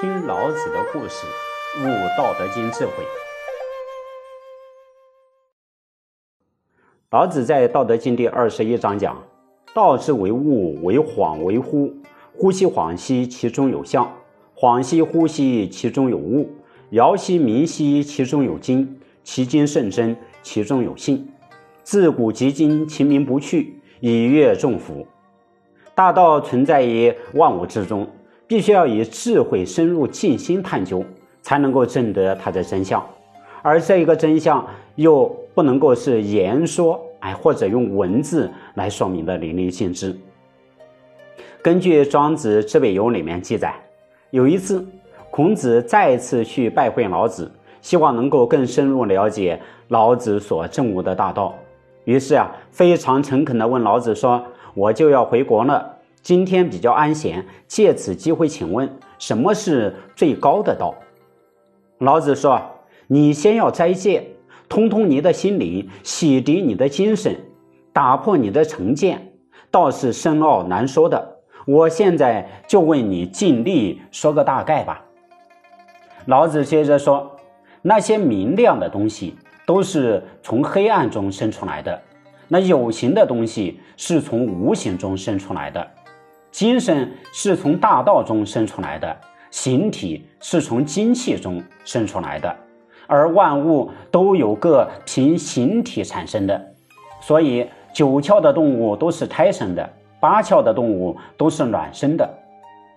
听老子的故事，悟《道德经》智慧。老子在《道德经》第二十一章讲：“道之为物，为恍为惚。呼吸恍兮，其中有象；恍兮惚兮，其中有物。爻兮明兮，其中有精。其精甚真，其中有信。自古及今，其名不去，以阅众甫。”大道存在于万物之中。必须要以智慧深入静心探究，才能够证得它的真相。而这一个真相又不能够是言说，哎，或者用文字来说明的淋漓尽致。根据《庄子·知北游》里面记载，有一次，孔子再次去拜会老子，希望能够更深入了解老子所证悟的大道。于是啊，非常诚恳地问老子说：“我就要回国了。”今天比较安闲，借此机会请问，什么是最高的道？老子说：“你先要斋戒，通通你的心灵，洗涤你的精神，打破你的成见，道是深奥难说的。我现在就问你，尽力说个大概吧。”老子接着说：“那些明亮的东西都是从黑暗中生出来的，那有形的东西是从无形中生出来的。”精神是从大道中生出来的，形体是从精气中生出来的，而万物都有个凭形体产生的，所以九窍的动物都是胎生的，八窍的动物都是卵生的。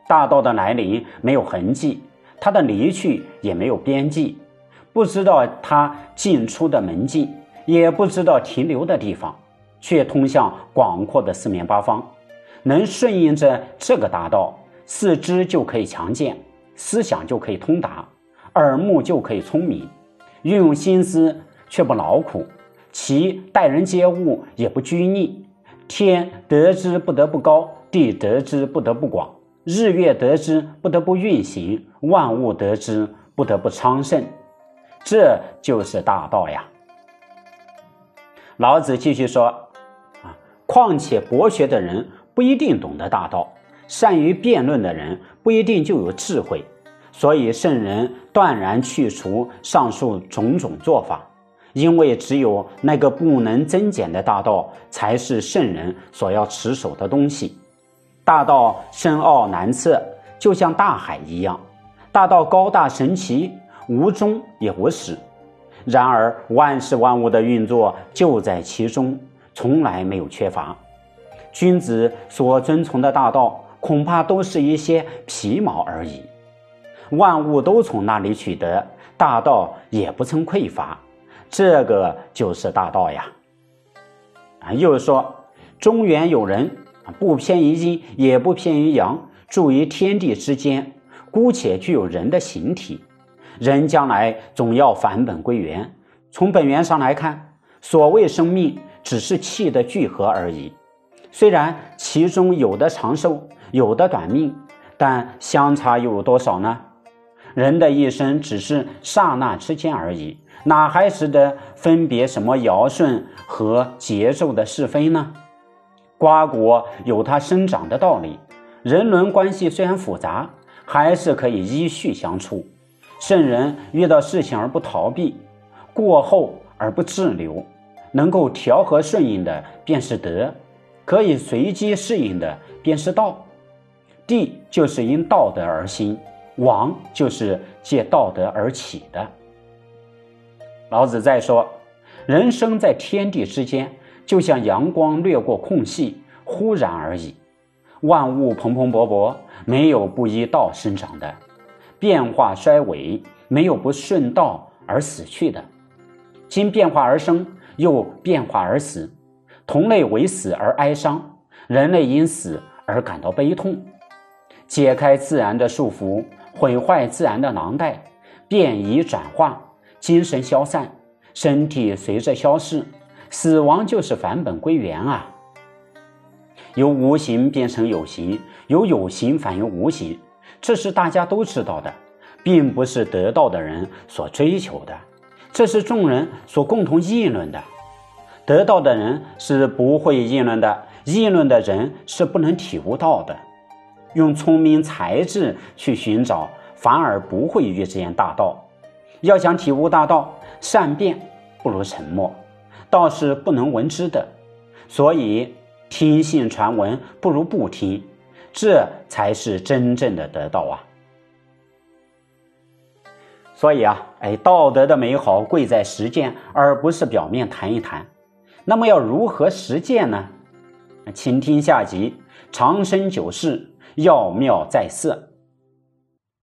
大道的来临没有痕迹，它的离去也没有边际，不知道它进出的门径，也不知道停留的地方，却通向广阔的四面八方。能顺应着这个大道，四肢就可以强健，思想就可以通达，耳目就可以聪明，运用心思却不劳苦，其待人接物也不拘泥。天得之不得不高，地得之不得不广，日月得之不得不运行，万物得之不得不昌盛。这就是大道呀。老子继续说：“啊，况且博学的人。”不一定懂得大道，善于辩论的人不一定就有智慧，所以圣人断然去除上述种种做法，因为只有那个不能增减的大道，才是圣人所要持守的东西。大道深奥难测，就像大海一样；大道高大神奇，无终也无始。然而万事万物的运作就在其中，从来没有缺乏。君子所遵从的大道，恐怕都是一些皮毛而已。万物都从那里取得，大道也不曾匮乏。这个就是大道呀！啊，又说：中原有人，不偏于阴，也不偏于阳，住于天地之间，姑且具有人的形体。人将来总要返本归元。从本源上来看，所谓生命，只是气的聚合而已。虽然其中有的长寿，有的短命，但相差又有多少呢？人的一生只是刹那之间而已，哪还识得分别什么尧舜和桀纣的是非呢？瓜果有它生长的道理，人伦关系虽然复杂，还是可以依序相处。圣人遇到事情而不逃避，过后而不滞留，能够调和顺应的便是德。可以随机适应的便是道，地就是因道德而兴，王就是借道德而起的。老子在说，人生在天地之间，就像阳光掠过空隙，忽然而已。万物蓬蓬勃勃，没有不依道生长的；变化衰微，没有不顺道而死去的。经变化而生，又变化而死。同类为死而哀伤，人类因死而感到悲痛。解开自然的束缚，毁坏自然的囊袋，变异转化，精神消散，身体随着消逝，死亡就是返本归元啊！由无形变成有形，由有形反映无形，这是大家都知道的，并不是得道的人所追求的，这是众人所共同议论的。得道的人是不会议论的，议论的人是不能体悟到的。用聪明才智去寻找，反而不会遇见大道。要想体悟大道，善变不如沉默，道是不能闻之的，所以听信传闻不如不听，这才是真正的得道啊！所以啊，哎，道德的美好贵在实践，而不是表面谈一谈。那么要如何实践呢？请听下集：长生久视，要妙在色。